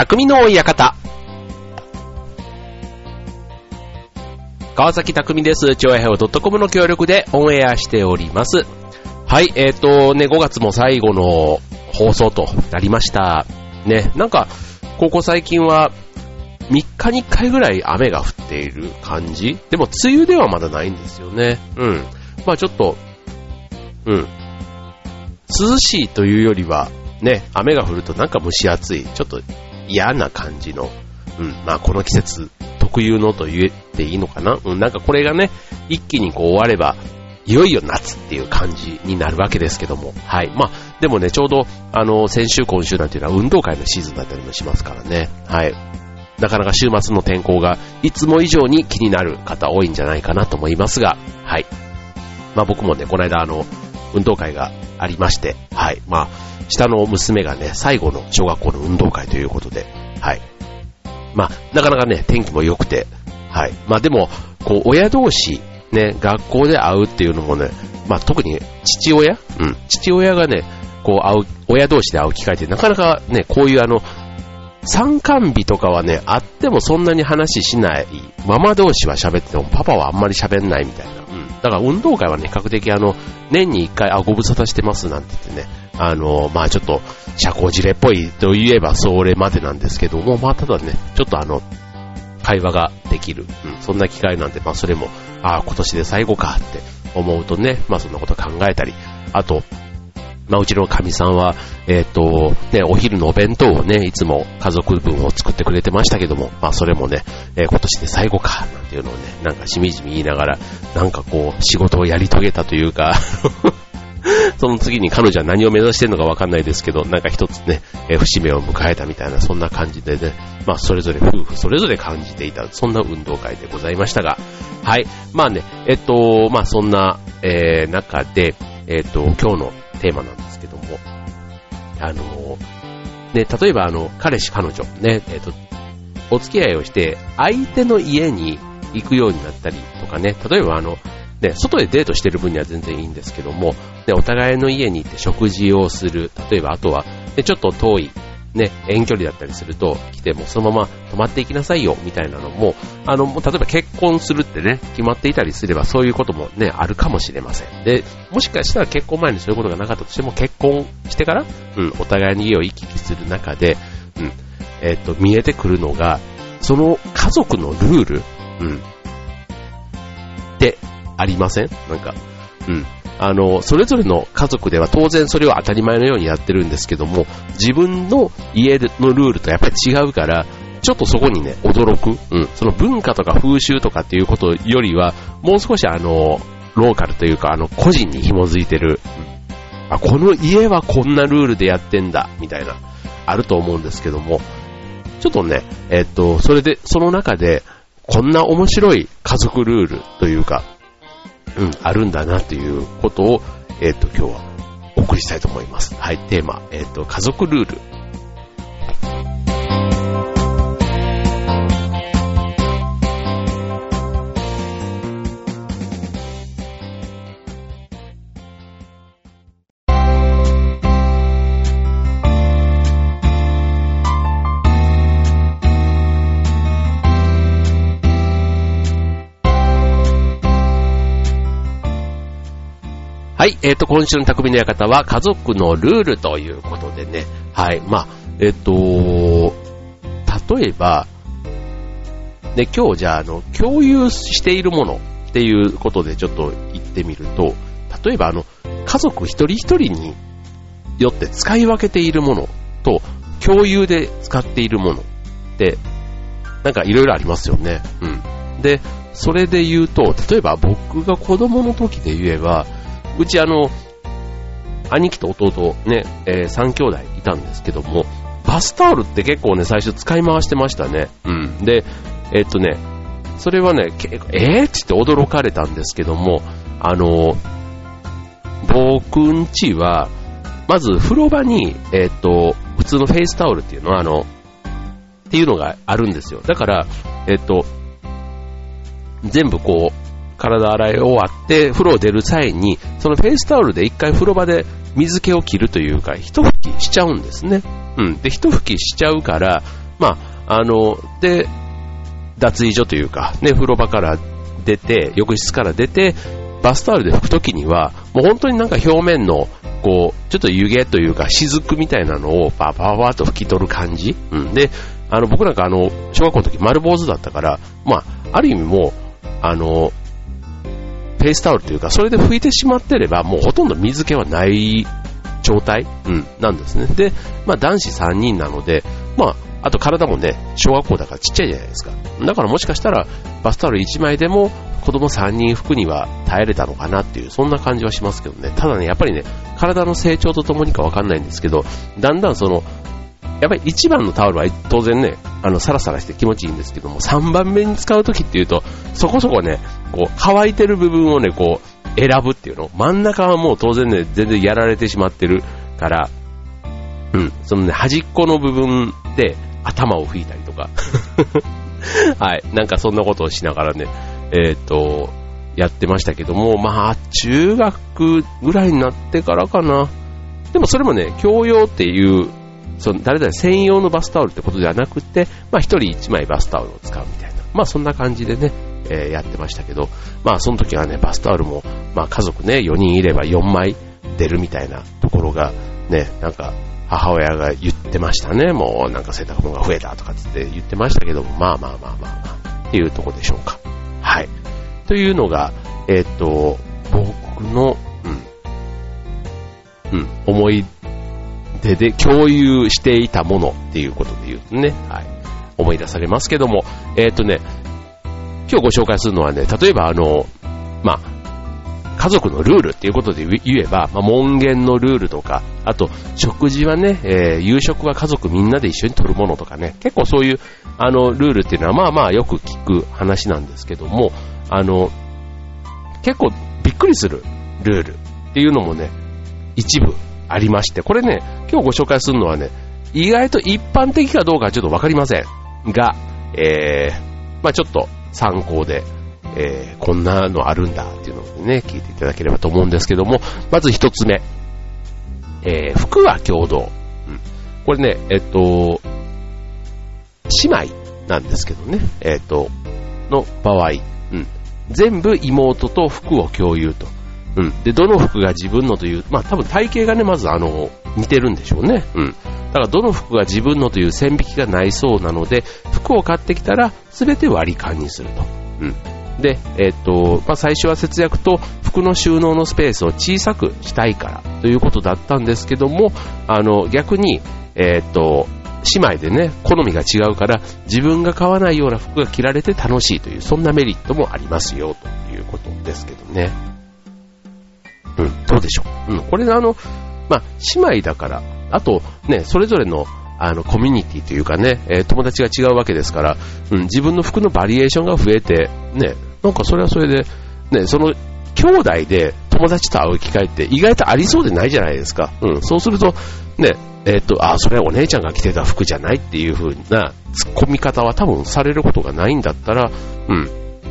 匠の館。川崎匠です。超平洋 .com の協力でオンエアしております。はい、えっ、ー、とね、5月も最後の放送となりました。ね、なんか、ここ最近は3日に1回ぐらい雨が降っている感じでも梅雨ではまだないんですよね。うん。まあちょっと、うん。涼しいというよりは、ね、雨が降るとなんか蒸し暑い、ちょっと嫌な感じの、うん、まあこの季節特有のと言っていいのかなうん、なんかこれがね、一気にこう終われば、いよいよ夏っていう感じになるわけですけども。はい。まあ、でもね、ちょうど、あの、先週今週なんていうのは運動会のシーズンだったりもしますからね。はい。なかなか週末の天候がいつも以上に気になる方多いんじゃないかなと思いますが、はい。まあ僕もね、この間あの、運動会がありまして、はい。まあ、下の娘がね、最後の小学校の運動会ということで、はい。まあ、なかなかね、天気も良くて、はい。まあでも、こう、親同士、ね、学校で会うっていうのもね、まあ特に父親？うん。父親がね、こう会う、親同士で会う機会ってなかなかね、こういうあの、参観日とかはね、あってもそんなに話しない。ママ同士は喋っててもパパはあんまり喋んないみたいな。だから運動会はね、比較的あの、年に一回、あ、ご無沙汰してますなんて言ってね、あの、まあちょっと、社交辞令っぽいと言えばそれまでなんですけども、まあただね、ちょっとあの、会話ができる。うん、そんな機会なんで、まあそれも、ああ、今年で最後かって思うとね、まあそんなこと考えたり、あと、まあ、うちのかみさんは、えっ、ー、と、ね、お昼のお弁当をね、いつも家族分を作ってくれてましたけども、まあ、それもね、えー、今年で最後か、なんていうのをね、なんかしみじみ言いながら、なんかこう、仕事をやり遂げたというか その次に彼女は何を目指してるのかわかんないですけど、なんか一つね、えー、節目を迎えたみたいな、そんな感じでね、まあ、それぞれ夫婦それぞれ感じていた、そんな運動会でございましたが、はい。まあね、えっと、まあ、そんな、えー、中で、えっと、今日のテーマなんですけども、あの、ね、例えばあの、彼氏彼女、ね、えっ、と、お付き合いをして、相手の家に行くようになったりとかね、例えばあの、ね、外でデートしてる分には全然いいんですけども、ね、お互いの家に行って食事をする、例えばあとは、ね、ちょっと遠いね、遠距離だったりすると、来てもそのまま泊まっていきなさいよ、みたいなのも、あの、例えば結婚するってね、決まっていたりすればそういうこともね、あるかもしれません。で、もしかしたら結婚前にそういうことがなかったとしても、結婚してから、うん、お互いに家を行き来する中で、うん、えっ、と、見えてくるのが、その家族のルール、うん、ってありません？なんか、うん。あの、それぞれの家族では当然それを当たり前のようにやってるんですけども、自分の家のルールとやっぱり違うから、ちょっとそこにね、驚く。うん。その文化とか風習とかっていうことよりは、もう少しあの、ローカルというか、あの、個人に紐づいてる。あ、この家はこんなルールでやってんだ、みたいな、あると思うんですけども、ちょっとね、えっと、それで、その中で、こんな面白い家族ルールというか、うん、あるんだなということを、えっ、ー、と、今日はお送りしたいと思います。はい、テーマ、えっ、ー、と、家族ルールえっ、ー、と、今週の匠の館は家族のルールということでね、はい、まあ、えっ、ー、と、例えば、ね、今日じゃあ、あの、共有しているものっていうことでちょっと言ってみると、例えばあの、家族一人一人によって使い分けているものと、共有で使っているものって、なんかいろいろありますよね。うん。で、それで言うと、例えば僕が子供の時で言えば、うちあの、兄貴と弟ね、えー、3兄弟いたんですけども、バスタオルって結構ね、最初使い回してましたね。うん。で、えー、っとね、それはね、えー、って言って驚かれたんですけども、あの、僕んちは、まず風呂場に、えー、っと、普通のフェイスタオルっていうのは、あの、っていうのがあるんですよ。だから、えっと、全部こう、体洗い終わって風呂を出る際に、そのフェイスタオルで一回風呂場で水気を切るというか、一拭きしちゃうんですね。うん。で、一拭きしちゃうから、まあ、あの、で、脱衣所というか、ね、風呂場から出て、浴室から出て、バスタオルで拭くときには、もう本当になんか表面の、こう、ちょっと湯気というか、雫みたいなのをパーパーパーと拭き取る感じ。うん。で、あの、僕なんかあの、小学校の時丸坊主だったから、まあ、ある意味もう、あの、フェイスタオルというか、それで拭いてしまってれば、もうほとんど水気はない状態、うん、なんですね。で、まあ男子3人なので、まあ、あと体もね、小学校だからちっちゃいじゃないですか。だからもしかしたら、バスタオル1枚でも子供3人拭くには耐えれたのかなっていう、そんな感じはしますけどね。ただね、やっぱりね、体の成長とともにかわかんないんですけど、だんだんその、やっぱり1番のタオルは当然ね、あの、サラサラして気持ちいいんですけども、3番目に使うときっていうと、そこそこね、こう、乾いてる部分をね、こう、選ぶっていうの。真ん中はもう当然ね、全然やられてしまってるから、うん、そのね、端っこの部分で頭を拭いたりとか、はい、なんかそんなことをしながらね、えっ、ー、と、やってましたけども、まあ、中学ぐらいになってからかな。でもそれもね、教養っていうその誰々専用のバスタオルってことではなくて、まあ一人一枚バスタオルを使うみたいな。まあそんな感じでね、えー、やってましたけど、まあその時はね、バスタオルも、まあ家族ね、4人いれば4枚出るみたいなところが、ね、なんか母親が言ってましたね。もうなんか洗濯物が増えたとかって言ってましたけども、まあまあまあまあまあ、っていうとこでしょうか。はい。というのが、えっ、ー、と、僕の、うん、うん、思い手で共有していたものっていうことで言うとね、はい、思い出されますけども、えっ、ー、とね、今日ご紹介するのはね、例えばあの、まあ、家族のルールっていうことで言えば、まあ、門限のルールとか、あと、食事はね、えー、夕食は家族みんなで一緒に取るものとかね、結構そういう、あの、ルールっていうのは、まあまあよく聞く話なんですけども、あの、結構びっくりするルールっていうのもね、一部ありまして、これね、今日ご紹介するのはね、意外と一般的かどうかちょっとわかりません。が、えー、まあちょっと参考で、えー、こんなのあるんだっていうのをね、聞いていただければと思うんですけども、まず一つ目、えー、服は共同。うん、これね、えっと、姉妹なんですけどね、えっと、の場合、うん、全部妹と服を共有と。うん。で、どの服が自分のという、まあ多分体型がね、まずあの、似てるんでしょうね。うん。だからどの服が自分のという線引きがないそうなので、服を買ってきたら全て割り勘にすると。うん。で、えっ、と、まあ、最初は節約と服の収納のスペースを小さくしたいからということだったんですけども、あの、逆に、えっ、と、姉妹でね、好みが違うから、自分が買わないような服が着られて楽しいという、そんなメリットもありますよ、ということですけどね。うん、どうでしょう？うん、これあの、まあ、姉妹だから、あとね、それぞれのあの、コミュニティというかね、えー、友達が違うわけですから、うん、自分の服のバリエーションが増えて、ね、なんかそれはそれで、ね、その、兄弟で友達と会う機会って意外とありそうでないじゃないですか。うん、そうすると、ね、えっ、と、あ、それはお姉ちゃんが着てた服じゃないっていう風な突っ込み方は多分されることがないんだったら、うん、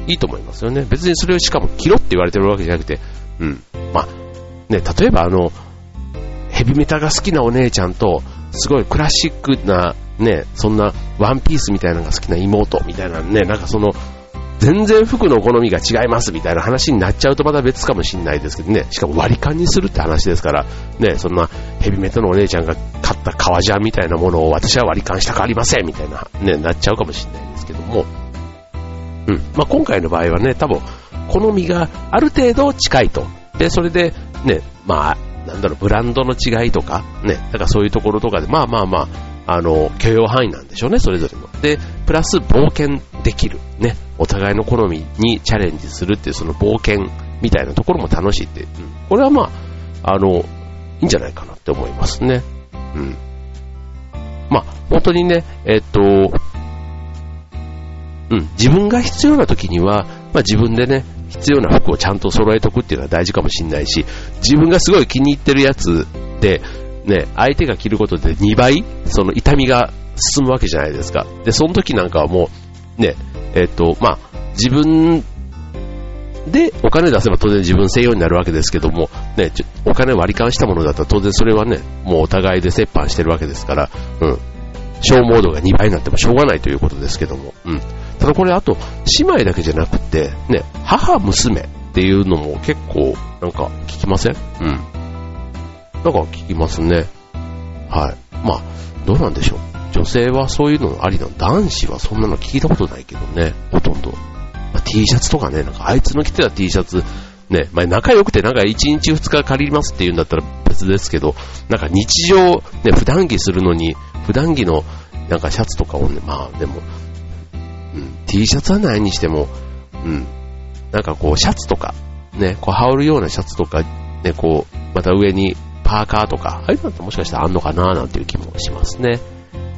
いいと思いますよね。別にそれをしかも着ろって言われてるわけじゃなくて、うん。まあ、ね、例えばあの、ヘビメタが好きなお姉ちゃんと、すごいクラシックな、ね、そんなワンピースみたいなのが好きな妹みたいなね、なんかその、全然服の好みが違いますみたいな話になっちゃうとまた別かもしんないですけどね、しかも割り勘にするって話ですから、ね、そんなヘビメタのお姉ちゃんが買った革ジャンみたいなものを私は割り勘したくありませんみたいな、ね、なっちゃうかもしんないですけども、うん。まあ、今回の場合はね、多分、好みがある程度近いと。で、それで、ね、まあ、なんだろう、ブランドの違いとか、ね、だからそういうところとかで、まあまあまあ、あの、許容範囲なんでしょうね、それぞれの。で、プラス冒険できる。ね、お互いの好みにチャレンジするっていう、その冒険みたいなところも楽しいって、うん、これはまあ、あの、いいんじゃないかなって思いますね。うん。まあ、本当にね、えっと、うん、自分が必要な時には、まあ自分でね、必要な服をちゃんと揃えとくっていうのは大事かもしれないし、自分がすごい気に入ってるやつで、ね、相手が着ることで2倍、その痛みが進むわけじゃないですか。で、その時なんかはもう、ね、えっ、と、まあ、自分でお金出せば当然自分専用になるわけですけども、ね、お金割り勘したものだったら当然それはね、もうお互いで折半してるわけですから、うん。消耗度が2倍になってもしょうがないということですけども。うん。ただこれあと、姉妹だけじゃなくて、ね、母、娘っていうのも結構、なんか聞きません？うん。なんか聞きますね。はい。まあ、どうなんでしょう？女性はそういうのありなの。男子はそんなの聞いたことないけどね、ほとんど。まあ、T シャツとかね、なんかあいつの着てた T シャツ、ね、まあ、仲良くてなんか1日2日借りますって言うんだったら別ですけど、なんか日常、ね、普段着するのに、普段着のなんかシャツとかをね、まあでも、うん、T シャツはないにしても、うん、なんかこうシャツとか、ね、こう羽織るようなシャツとか、ね、こう、また上にパーカーとか、ああいうのってもしかしたらあんのかななんていう気もしますね。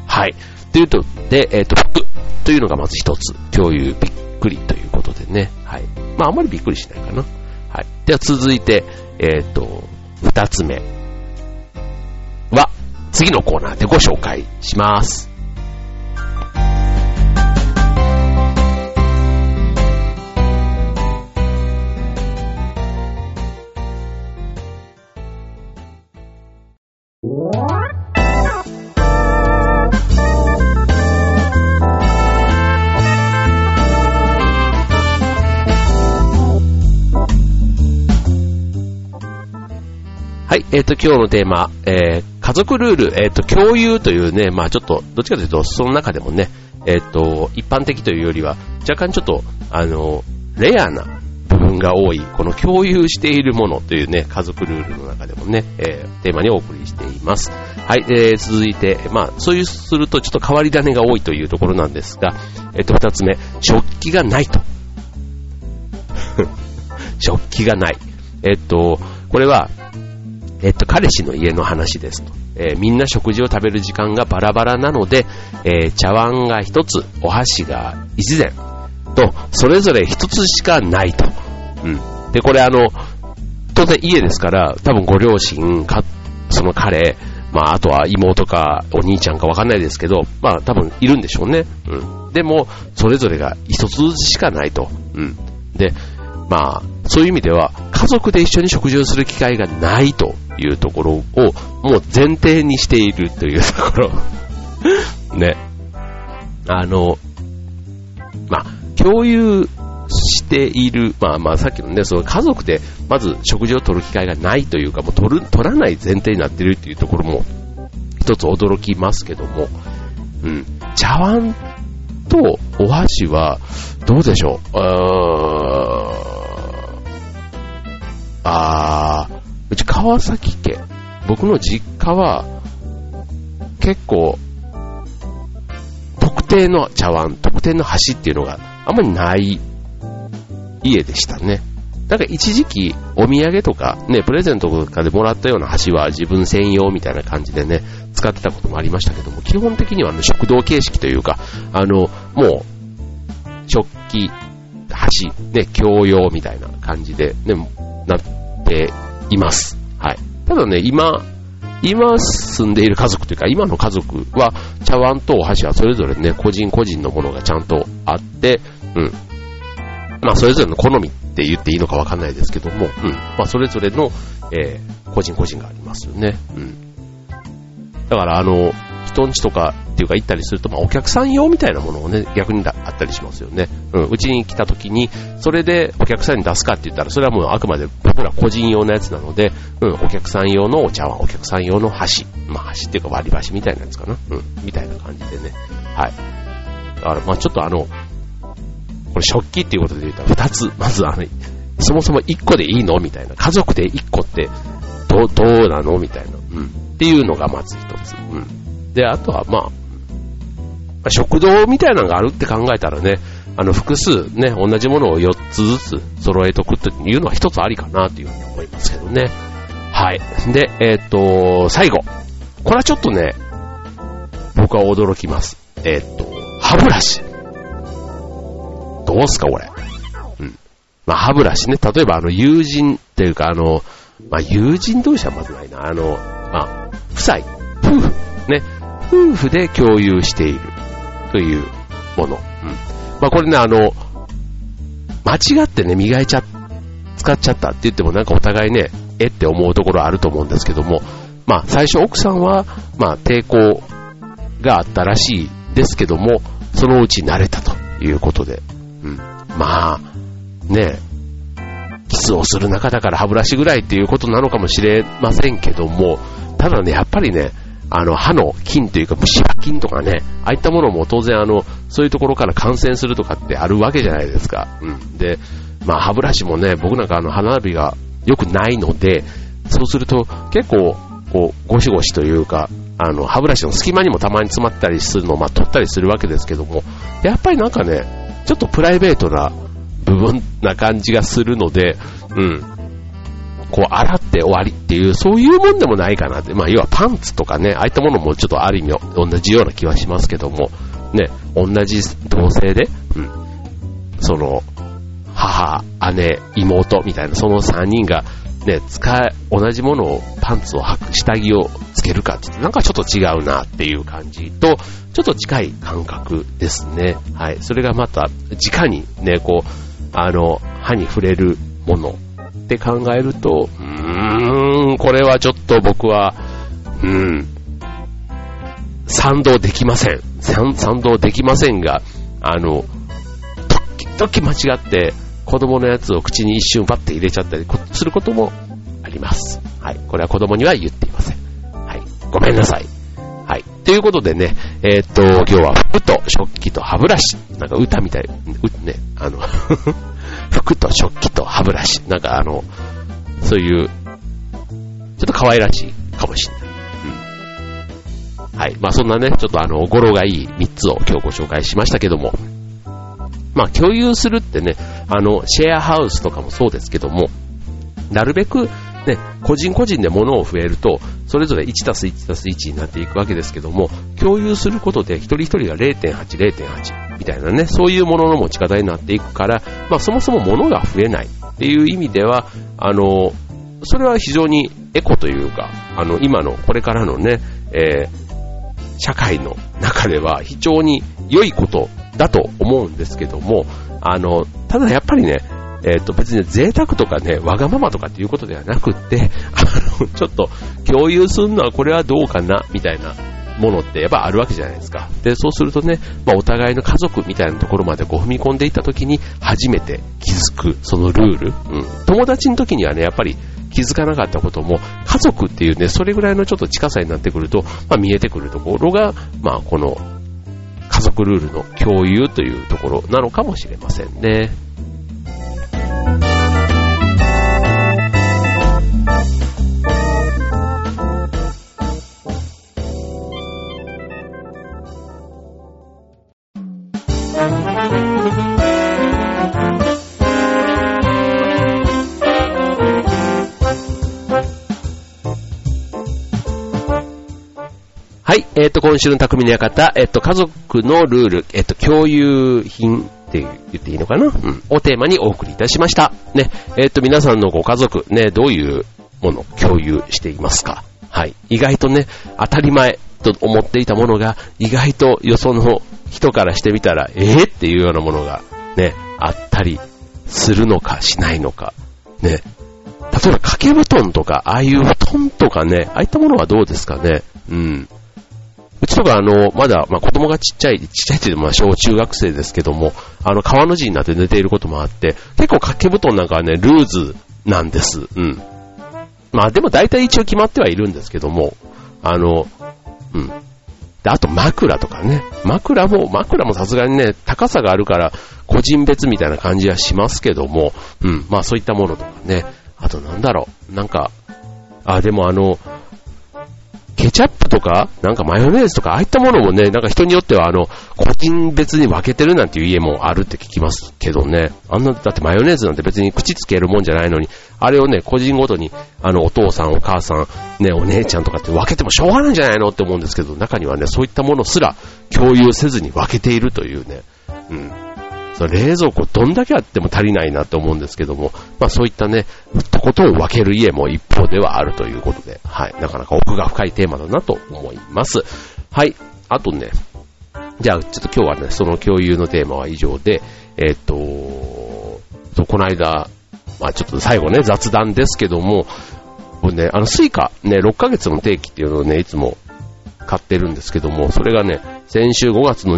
はい。というと、で、えっ、ー、と、服というのがまず一つ、共有びっくりということでね。はい。まあ、あんまりびっくりしないかな。はい。では続いて、えっ、ー、と、二つ目は、次のコーナーでご紹介します。い、えっ、ー、と、今日のテーマ、えー、家族ルール、えっ、ー、と、共有というね、まあちょっと、どっちかというと、その中でもね、えっ、と、一般的というよりは、若干ちょっと、あの、レアな部分が多い、この共有しているものというね、家族ルールの中でもね、えテーマにお送りしています。はい、えー、続いて、まあ、そういうするとちょっと変わり種が多いというところなんですが、えっ、と、二つ目、食器がないと。食器がない。えっと、これは、えっと、彼氏の家の話ですと。えー、みんな食事を食べる時間がバラバラなので、えー、茶碗が一つ、お箸が一膳と、それぞれ一つしかないと。うん。で、これあの、当然家ですから、多分ご両親、か、その彼、まあ、あとは妹かお兄ちゃんかわかんないですけど、まあ、多分いるんでしょうね。うん。でも、それぞれが一つずつしかないと。うん。で、まあ、そういう意味では、家族で一緒に食事をする機会がないというところを、もう前提にしているというところ。ね。あの、まあ、共有している、まあまあさっきのね、その家族でまず食事を取る機会がないというか、もう取る、取らない前提になっているというところも一つ驚きますけども、うん、茶碗とお箸はどうでしょう。あー、うち川崎家、僕の実家は結構特定の茶碗、特定の箸っていうのがあんまりない家でしたね。なんか一時期お土産とかね、プレゼントとかでもらったような箸は自分専用みたいな感じでね、使ってたこともありましたけども、基本的にはあの食堂形式というか、あの、もう、食器、箸、ね、共用みたいな感じで、ね、なっています。はい。ただね、今、今住んでいる家族というか、今の家族は、茶碗とお箸はそれぞれね、個人個人のものがちゃんとあって、うん。まあ、それぞれの好みって言っていいのかわかんないですけども、うん。まあ、それぞれの、えー、個人個人がありますよね。うん。だから、あの、人んちとかっていうか行ったりすると、まあ、お客さん用みたいなものをね、逆にあったりしますよね。うん。うちに来た時に、それでお客さんに出すかって言ったら、それはもうあくまで僕ら個人用のやつなので、うん、お客さん用のお茶碗、お客さん用の箸。まあ、箸っていうか割り箸みたいなやつかな。うん。みたいな感じでね。はい。だから、まあちょっとあの、これ食器っていうことで言ったら二つ。まずあの、そもそも一個でいいの？みたいな。家族で一個って、どう、どうなの？みたいな。うん。っていうのがまず一つ。うん。で、あとはまあ、食堂みたいなのがあるって考えたらね、あの、複数ね、同じものを4つずつ揃えとくっていうのは一つありかなというふうに思いますけどね。はい。で、えっ、と、最後。これはちょっとね、僕は驚きます。えっ、と、歯ブラシ。どうすか、これ。うん。まあ、歯ブラシね。例えば、あの、友人っていうか、あの、まあ、友人同士はまずないな。あの、まあ、夫妻、夫婦、ね。夫婦で共有しているというもの。うん。まあ、これね、あの、間違ってね、磨いちゃ、使っちゃったって言ってもなんかお互いね、えって思うところあると思うんですけども、まあ、最初奥さんは、まあ、抵抗があったらしいですけども、そのうち慣れたということで。うん。まあ、ねキスをする中だから歯ブラシぐらいっていうことなのかもしれませんけども、ただね、やっぱりね、あの、歯の菌というか、虫歯菌とかね、ああいったものも当然あの、そういうところから感染するとかってあるわけじゃないですか。うん。で、まあ歯ブラシもね、僕なんかあの、歯並びが良くないので、そうすると結構、こう、ゴシゴシというか、あの、歯ブラシの隙間にもたまに詰まったりするのを、まあ、取ったりするわけですけども、やっぱりなんかね、ちょっとプライベートな部分な感じがするので、うん。こう、洗って終わりっていう、そういうもんでもないかなって。まあ、要はパンツとかね、ああいったものもちょっとある意味同じような気はしますけども、ね、同じ同性で、うん。その、母、姉、妹みたいな、その3人が、ね、使え、同じものを、パンツを履く、下着をつけるかって、なんかちょっと違うなっていう感じと、ちょっと近い感覚ですね。はい。それがまた、直にね、こう、あの、歯に触れるものって考えると、うーん、これはちょっと僕は、うん、賛同できません。賛同できませんが、あの、時々間違って、子供のやつを口に一瞬パッて入れちゃったりすることもあります。はい。これは子供には言っていません。はい。ごめんなさい。はい。ということでね、えー、っと、今日は服と食器と歯ブラシ。なんか歌みたい。う、ね、あの 服と食器と歯ブラシ。なんかあの、そういう、ちょっと可愛らしいかもしれない。うん。はい。まあそんなね、ちょっとあの、語呂がいい3つを今日ご紹介しましたけども、まあ共有するってね、あの、シェアハウスとかもそうですけども、なるべくね、個人個人で物を増えると、それぞれ1たす1たす1になっていくわけですけども、共有することで一人一人が0.8、0.8みたいなね、そういうものの持ち方になっていくから、まあそもそも物が増えないっていう意味では、あの、それは非常にエコというか、あの、今のこれからのね、えー、社会の中では非常に良いことだと思うんですけども、あの、ただやっぱりね、えっ、ー、と別に贅沢とかね、わがままとかっていうことではなくって、あの、ちょっと共有するのはこれはどうかな、みたいなものってやっぱあるわけじゃないですか。で、そうするとね、まあ、お互いの家族みたいなところまでこう踏み込んでいった時に初めて気づく、そのルール。うん。友達の時にはね、やっぱり気づかなかったことも、家族っていうね、それぐらいのちょっと近さになってくると、まあ、見えてくるところが、まあ、この家族ルールの共有というところなのかもしれませんね。えっ、ー、と、今週の匠の館、えっ、ー、と、家族のルール、えっ、ー、と、共有品って言っていいのかな？うん。をテーマにお送りいたしました。ね。えっ、と、皆さんのご家族、ね、どういうもの共有していますか？はい。意外とね、当たり前と思っていたものが、意外とよその人からしてみたら、ええっていうようなものが、ね、あったりするのかしないのか。ね。例えば掛け布団とか、ああいう布団とかね、ああいったものはどうですかね？うん。うちとかあの、まだ、まあ、子供がちっちゃい、ちっちゃいっていうまあ、小中学生ですけども、あの、川の字になって寝ていることもあって、結構掛け布団なんかはね、ルーズなんです。うん。まあ、でも大体一応決まってはいるんですけども、あの、うん。で、あと枕とかね。枕も、枕もさすがにね、高さがあるから、個人別みたいな感じはしますけども、うん。まあそういったものとかね。あとなんだろう。なんか、あ、でもあの、ケチャップとか、なんかマヨネーズとか、ああいったものもね、なんか人によっては、あの、個人別に分けてるなんていう家もあるって聞きますけどね。あんな、だってマヨネーズなんて別に口つけるもんじゃないのに、あれをね、個人ごとに、あの、お父さん、お母さん、ね、お姉ちゃんとかって分けてもしょうがないんじゃないのって思うんですけど、中にはね、そういったものすら共有せずに分けているというね、うん。冷蔵庫どんだけあっても足りないなって思うんですけども、まあそういったね、とことん分ける家も一方ではあるということで、はい、なかなか奥が深いテーマだなと思います。はい、あとね、じゃあちょっと今日はね、その共有のテーマは以上で、えっ、と、この間、まあちょっと最後ね、雑談ですけども、僕ね、あのスイカ、ね、6ヶ月の定期っていうのをね、いつも使ってるんですけども、それがね、先週5月の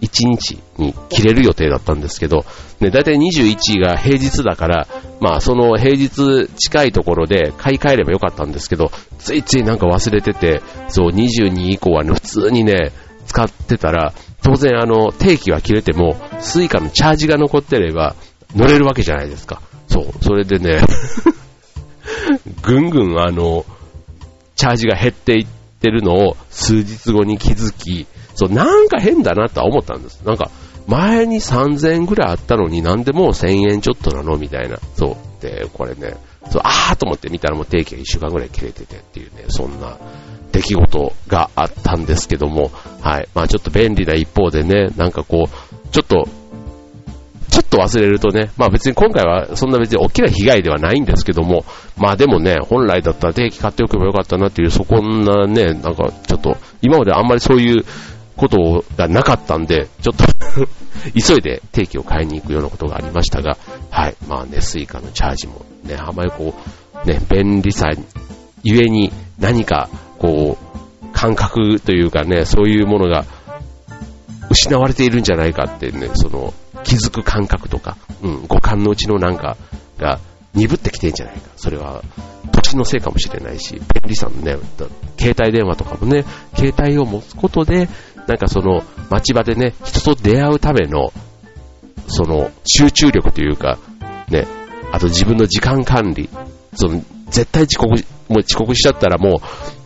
21日に切れる予定だったんですけど、ね、だいたい21が平日だから、まあその平日近いところで買い替えればよかったんですけど、ついついなんか忘れてて、そう22以降はね、普通にね、使ってたら、当然あの、定期が切れても、スイカのチャージが残ってれば、乗れるわけじゃないですか。そう、それでね ぐんぐんあの、チャージが減っていってるのを数日後に気づき、そう、なんか変だなとは思ったんです。なんか、前に3000円ぐらいあったのになんでもう1000円ちょっとなのみたいな。そう。で、これね、そう、あーと思って見たらもう定期が1週間ぐらい切れててっていうね、そんな出来事があったんですけども、はい。まあちょっと便利な一方でね、なんかこう、ちょっとちょっと忘れるとね、まあ別に今回はそんな別に大きな被害ではないんですけども、まあでもね、本来だったら定期買っておけばよかったなっていう、そこんなね、なんかちょっと、今まであんまりそういうことがなかったんで、ちょっと 急いで定期を買いに行くようなことがありましたが、はい、まあね、スイカのチャージもね、あまりこう、ね、便利さゆえに何かこう、感覚というかね、そういうものが失われているんじゃないかってね、その、気づく感覚とか、うん、五感のうちのなんかが鈍ってきてんじゃないか。それは、年のせいかもしれないし、便利さのね、携帯電話とかもね、携帯を持つことで、なんかその、街場でね、人と出会うための、その、集中力というか、ね、あと自分の時間管理、その、絶対遅刻、もう遅刻しちゃったらもう、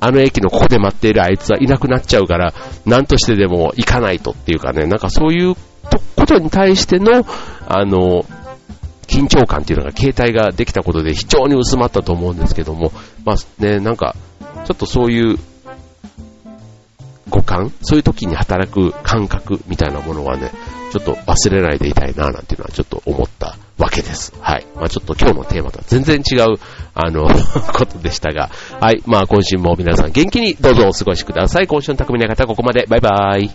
あの駅のここで待っているあいつはいなくなっちゃうから、何としてでも行かないとっていうかね、なんかそういうことに対しての、あの、緊張感っていうのが携帯ができたことで非常に薄まったと思うんですけども、まあね、なんか、ちょっとそういう五感？そういう時に働く感覚みたいなものはね、ちょっと忘れないでいたいななんていうのはちょっと思ったわけです。はい。まあちょっと今日のテーマとは全然違う、あの ことでしたが、はい。まあ今週も皆さん元気にどうぞお過ごしください。今週の匠の方ここまで。バイバーイ。